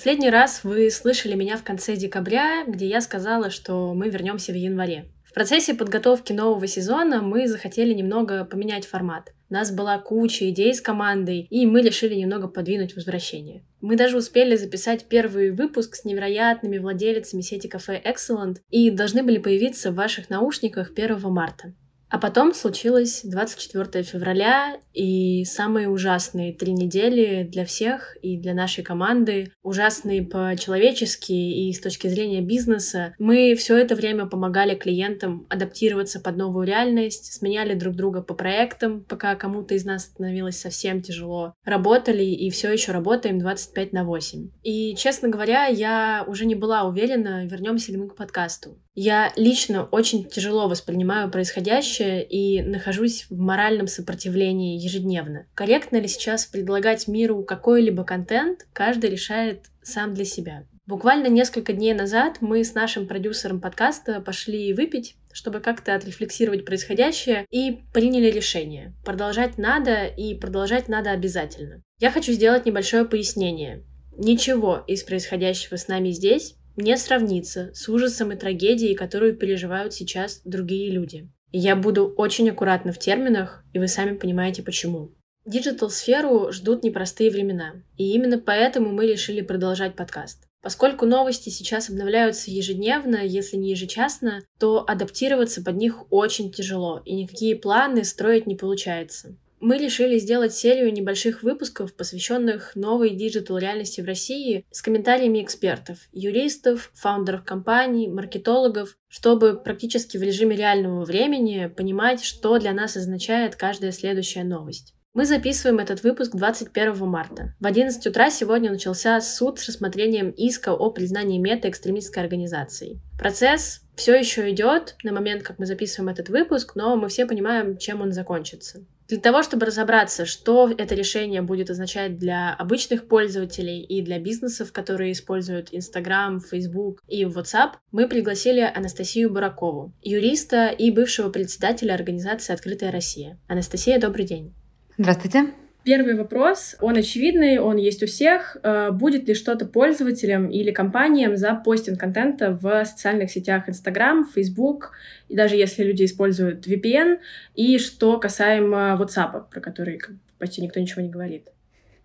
Последний раз вы слышали меня в конце декабря, где я сказала, что мы вернемся в январе. В процессе подготовки нового сезона мы захотели немного поменять формат. У нас была куча идей с командой, и мы решили немного подвинуть возвращение. Мы даже успели записать первый выпуск с невероятными владельцами сети кафе Excellent и должны были появиться в ваших наушниках 1 марта. А потом случилось 24 февраля, и самые ужасные три недели для всех и для нашей команды, ужасные по-человечески и с точки зрения бизнеса. Мы все это время помогали клиентам адаптироваться под новую реальность, сменяли друг друга по проектам, пока кому-то из нас становилось совсем тяжело. Работали и все еще работаем 25 на 8. И, честно говоря, я уже не была уверена, вернемся ли мы к подкасту. Я лично очень тяжело воспринимаю происходящее и нахожусь в моральном сопротивлении ежедневно. Корректно ли сейчас предлагать миру какой-либо контент, каждый решает сам для себя. Буквально несколько дней назад мы с нашим продюсером подкаста пошли выпить, чтобы как-то отрефлексировать происходящее, и приняли решение. Продолжать надо, и продолжать надо обязательно. Я хочу сделать небольшое пояснение. Ничего из происходящего с нами здесь не сравнится с ужасом и трагедией, которую переживают сейчас другие люди. И я буду очень аккуратна в терминах, и вы сами понимаете почему. Digital-сферу ждут непростые времена, и именно поэтому мы решили продолжать подкаст. Поскольку новости сейчас обновляются ежедневно, если не ежечасно, то адаптироваться под них очень тяжело, и никакие планы строить не получается мы решили сделать серию небольших выпусков, посвященных новой digital реальности в России, с комментариями экспертов, юристов, фаундеров компаний, маркетологов, чтобы практически в режиме реального времени понимать, что для нас означает каждая следующая новость. Мы записываем этот выпуск 21 марта. В 11 утра сегодня начался суд с рассмотрением иска о признании мета экстремистской организацией. Процесс все еще идет на момент, как мы записываем этот выпуск, но мы все понимаем, чем он закончится. Для того, чтобы разобраться, что это решение будет означать для обычных пользователей и для бизнесов, которые используют Instagram, Facebook и WhatsApp, мы пригласили Анастасию Буракову, юриста и бывшего председателя организации «Открытая Россия». Анастасия, добрый день. Здравствуйте. Первый вопрос, он очевидный, он есть у всех. Э, будет ли что-то пользователям или компаниям за постинг контента в социальных сетях Instagram, Facebook, и даже если люди используют VPN, и что касаемо WhatsApp, про который почти никто ничего не говорит?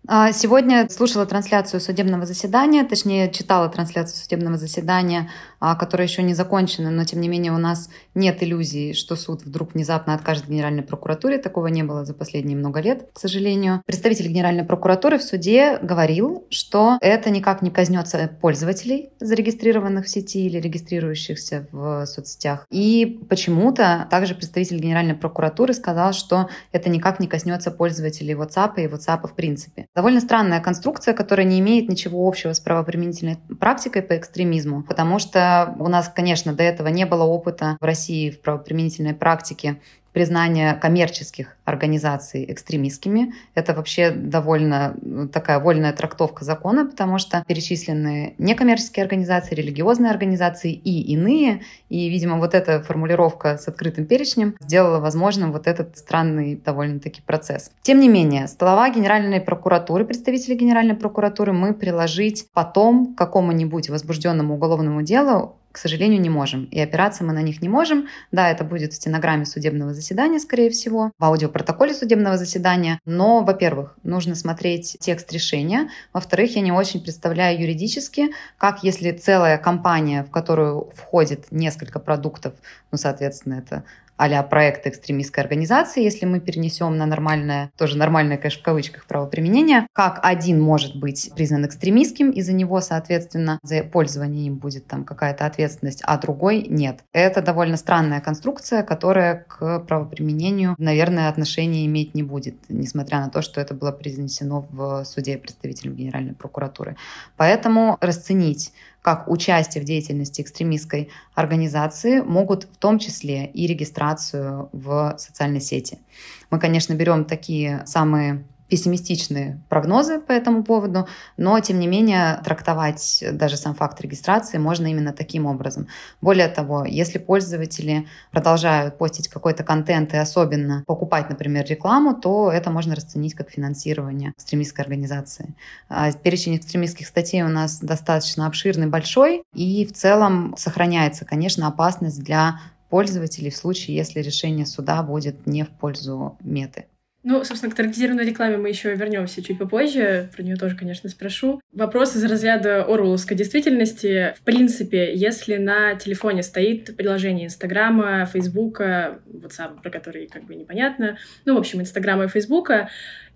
А, сегодня слушала трансляцию судебного заседания, точнее читала трансляцию судебного заседания, а, которая еще не закончена, но тем не менее у нас нет иллюзий, что суд вдруг внезапно откажет Генеральной прокуратуре. Такого не было за последние много лет, к сожалению. Представитель Генеральной прокуратуры в суде говорил, что это никак не кознется пользователей, зарегистрированных в сети или регистрирующихся в соцсетях. И почему-то также представитель Генеральной прокуратуры сказал, что это никак не коснется пользователей WhatsApp и WhatsApp в принципе. Довольно странная конструкция, которая не имеет ничего общего с правоприменительной практикой по экстремизму, потому что у нас, конечно, до этого не было опыта в России в правоприменительной практике признание коммерческих организаций экстремистскими. Это вообще довольно такая вольная трактовка закона, потому что перечислены некоммерческие организации, религиозные организации и иные. И, видимо, вот эта формулировка с открытым перечнем сделала возможным вот этот странный довольно-таки процесс. Тем не менее, слова Генеральной прокуратуры, представителей Генеральной прокуратуры мы приложить потом какому-нибудь возбужденному уголовному делу к сожалению, не можем. И опираться мы на них не можем. Да, это будет в стенограмме судебного заседания, скорее всего, в аудиопротоколе судебного заседания. Но, во-первых, нужно смотреть текст решения. Во-вторых, я не очень представляю юридически, как если целая компания, в которую входит несколько продуктов, ну, соответственно, это а проекты экстремистской организации, если мы перенесем на нормальное, тоже нормальное, конечно, в кавычках правоприменение, как один может быть признан экстремистским, и за него, соответственно, за пользование им будет там какая-то ответственность, а другой нет. Это довольно странная конструкция, которая к правоприменению, наверное, отношения иметь не будет, несмотря на то, что это было произнесено в суде представителем Генеральной прокуратуры. Поэтому расценить как участие в деятельности экстремистской организации могут в том числе и регистрацию в социальной сети. Мы, конечно, берем такие самые пессимистичные прогнозы по этому поводу, но, тем не менее, трактовать даже сам факт регистрации можно именно таким образом. Более того, если пользователи продолжают постить какой-то контент и особенно покупать, например, рекламу, то это можно расценить как финансирование экстремистской организации. А перечень экстремистских статей у нас достаточно обширный, большой, и в целом сохраняется, конечно, опасность для пользователей в случае, если решение суда будет не в пользу меты. Ну, собственно, к таргетированной рекламе мы еще вернемся чуть попозже. Про нее тоже, конечно, спрошу. Вопрос из разряда Оруэлловской действительности. В принципе, если на телефоне стоит приложение Инстаграма, Фейсбука, WhatsApp, про который как бы непонятно, ну, в общем, Инстаграма и Фейсбука,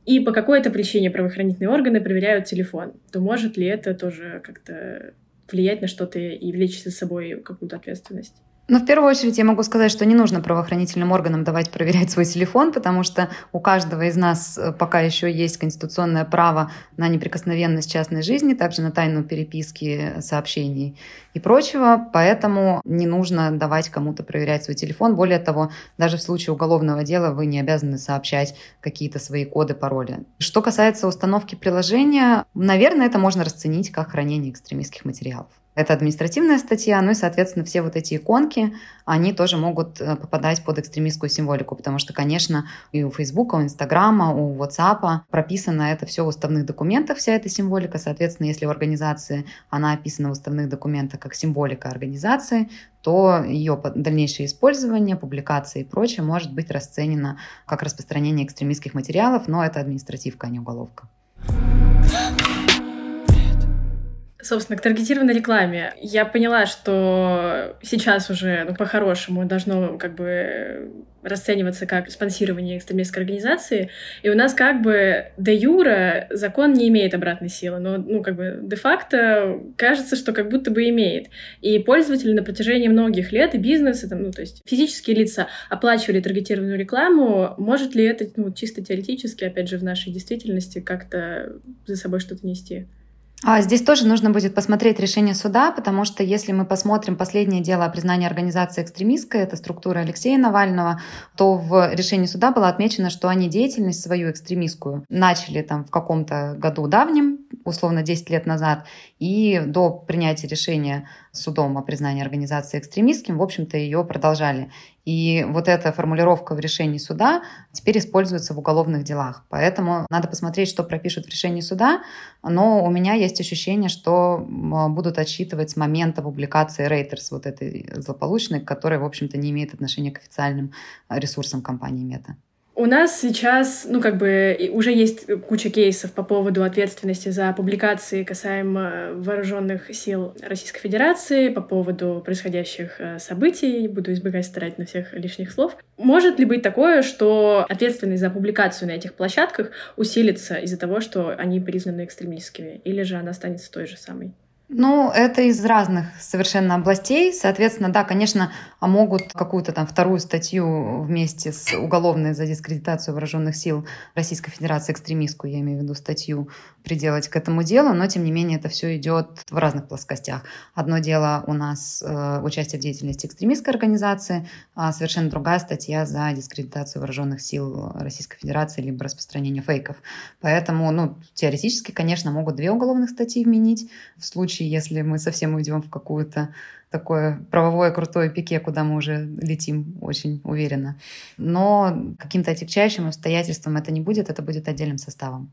и по какой-то причине правоохранительные органы проверяют телефон, то может ли это тоже как-то влиять на что-то и влечь за собой какую-то ответственность? Но в первую очередь я могу сказать, что не нужно правоохранительным органам давать проверять свой телефон, потому что у каждого из нас э, пока еще есть конституционное право на неприкосновенность частной жизни, также на тайну переписки сообщений и прочего, поэтому не нужно давать кому-то проверять свой телефон. Более того, даже в случае уголовного дела вы не обязаны сообщать какие-то свои коды, пароли. Что касается установки приложения, наверное, это можно расценить как хранение экстремистских материалов. Это административная статья, ну и, соответственно, все вот эти иконки, они тоже могут э, попадать под экстремистскую символику, потому что, конечно, и у Фейсбука, у Инстаграма, у WhatsApp прописано это все в уставных документах, вся эта символика. Соответственно, если у организации она описана в уставных документах как символика организации, то ее дальнейшее использование, публикация и прочее может быть расценено как распространение экстремистских материалов, но это административка, а не уголовка. Собственно, к таргетированной рекламе. Я поняла, что сейчас уже, ну, по-хорошему, должно как бы расцениваться как спонсирование экстремистской организации, и у нас как бы де юра закон не имеет обратной силы, но, ну, как бы де-факто кажется, что как будто бы имеет. И пользователи на протяжении многих лет, и бизнесы, там, ну, то есть физические лица оплачивали таргетированную рекламу, может ли это, ну, чисто теоретически, опять же, в нашей действительности как-то за собой что-то нести? А здесь тоже нужно будет посмотреть решение суда, потому что если мы посмотрим последнее дело о признании организации экстремистской, это структура Алексея Навального, то в решении суда было отмечено, что они деятельность свою экстремистскую начали там в каком-то году давнем, условно 10 лет назад, и до принятия решения судом о признании организации экстремистским, в общем-то, ее продолжали. И вот эта формулировка в решении суда теперь используется в уголовных делах. Поэтому надо посмотреть, что пропишут в решении суда. Но у меня есть ощущение, что будут отсчитывать с момента публикации Reuters, вот этой злополучной, которая, в общем-то, не имеет отношения к официальным ресурсам компании Мета. У нас сейчас, ну, как бы, уже есть куча кейсов по поводу ответственности за публикации касаемо вооруженных сил Российской Федерации, по поводу происходящих э, событий. Буду избегать старать на всех лишних слов. Может ли быть такое, что ответственность за публикацию на этих площадках усилится из-за того, что они признаны экстремистскими? Или же она останется той же самой? Ну, это из разных совершенно областей. Соответственно, да, конечно, могут какую-то там вторую статью вместе с уголовной за дискредитацию вооруженных сил Российской Федерации, экстремистскую, я имею в виду статью, приделать к этому делу, но тем не менее это все идет в разных плоскостях. Одно дело у нас э, участие в деятельности экстремистской организации, а совершенно другая статья за дискредитацию вооруженных сил Российской Федерации либо распространение фейков. Поэтому, ну, теоретически, конечно, могут две уголовных статьи вменить в случае случае, если мы совсем уйдем в какую-то такое правовое крутое пике, куда мы уже летим очень уверенно. Но каким-то отягчающим обстоятельством это не будет, это будет отдельным составом.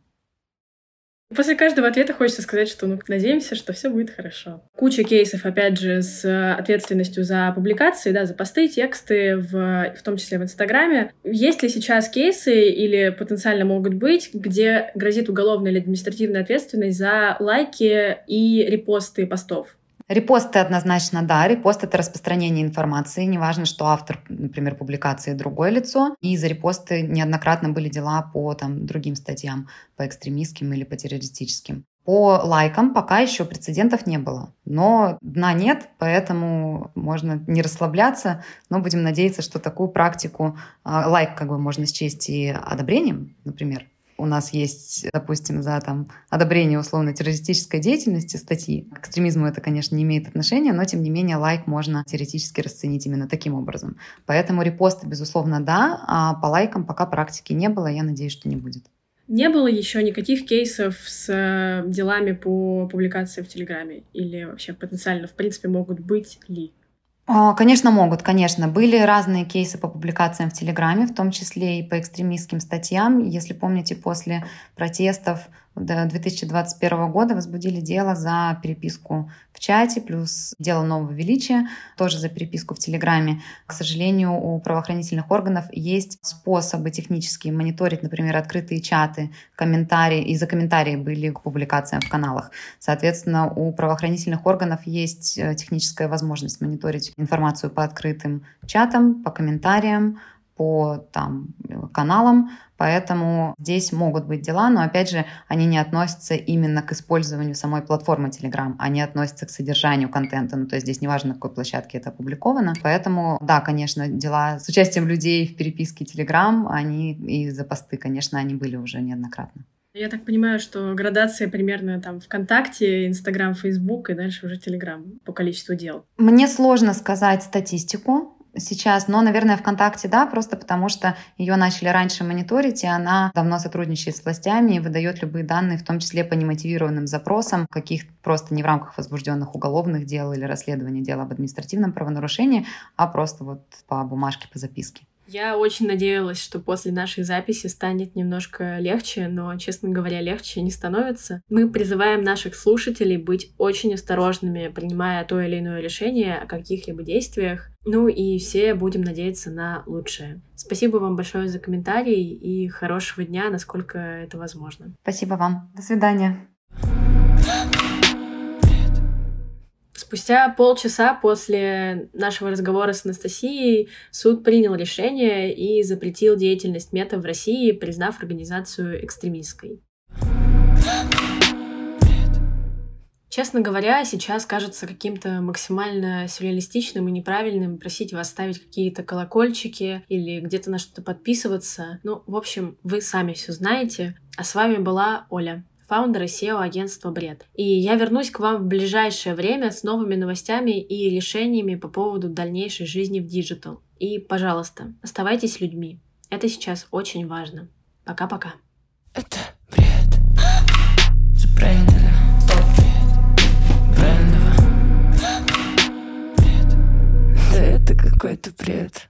После каждого ответа хочется сказать, что ну, надеемся, что все будет хорошо. Куча кейсов, опять же, с ответственностью за публикации, да, за посты, тексты, в, в том числе в Инстаграме. Есть ли сейчас кейсы или потенциально могут быть, где грозит уголовная или административная ответственность за лайки и репосты постов? Репосты однозначно, да. Репост — это распространение информации. Неважно, что автор, например, публикации другое лицо. И за репосты неоднократно были дела по там, другим статьям, по экстремистским или по террористическим. По лайкам пока еще прецедентов не было. Но дна нет, поэтому можно не расслабляться, но будем надеяться, что такую практику а, лайк как бы можно счесть и одобрением, например, у нас есть, допустим, за там, одобрение условно-террористической деятельности статьи. К экстремизму это, конечно, не имеет отношения, но, тем не менее, лайк можно теоретически расценить именно таким образом. Поэтому репосты, безусловно, да, а по лайкам пока практики не было, я надеюсь, что не будет. Не было еще никаких кейсов с э, делами по публикации в Телеграме? Или вообще потенциально, в принципе, могут быть ли? А, конечно, могут, конечно. Были разные кейсы по публикациям в Телеграме, в том числе и по экстремистским статьям. Если помните, после протестов 2021 года возбудили дело за переписку в чате, плюс дело нового величия, тоже за переписку в Телеграме. К сожалению, у правоохранительных органов есть способы технические мониторить, например, открытые чаты, комментарии, и за комментарии были к публикациям в каналах. Соответственно, у правоохранительных органов есть э, техническая возможность мониторить информацию по открытым чатам, по комментариям, по там, каналам, поэтому здесь могут быть дела, но опять же они не относятся именно к использованию самой платформы Telegram, они относятся к содержанию контента, ну то есть здесь неважно, на какой площадке это опубликовано, поэтому да, конечно, дела с участием людей в переписке Telegram, они и за посты, конечно, они были уже неоднократно. Я так понимаю, что градация примерно там ВКонтакте, Инстаграм, Фейсбук и дальше уже Телеграм по количеству дел. Мне сложно сказать статистику, сейчас, но, наверное, ВКонтакте, да, просто потому что ее начали раньше мониторить, и она давно сотрудничает с властями и выдает любые данные, в том числе по немотивированным запросам, каких просто не в рамках возбужденных уголовных дел или расследования дела об административном правонарушении, а просто вот по бумажке, по записке. Я очень надеялась, что после нашей записи станет немножко легче, но, честно говоря, легче не становится. Мы призываем наших слушателей быть очень осторожными, принимая то или иное решение о каких-либо действиях. Ну и все будем надеяться на лучшее. Спасибо вам большое за комментарий и хорошего дня, насколько это возможно. Спасибо вам. До свидания. Спустя полчаса после нашего разговора с Анастасией суд принял решение и запретил деятельность Meta в России, признав организацию экстремистской. Честно говоря, сейчас кажется каким-то максимально сюрреалистичным и неправильным просить вас ставить какие-то колокольчики или где-то на что-то подписываться. Ну, в общем, вы сами все знаете. А с вами была Оля founder и CEO агентства «Бред». И я вернусь к вам в ближайшее время с новыми новостями и решениями по поводу дальнейшей жизни в digital. И, пожалуйста, оставайтесь людьми. Это сейчас очень важно. Пока-пока. Это бред. Забрендено. Брендово. Бред. Да это какой-то бред.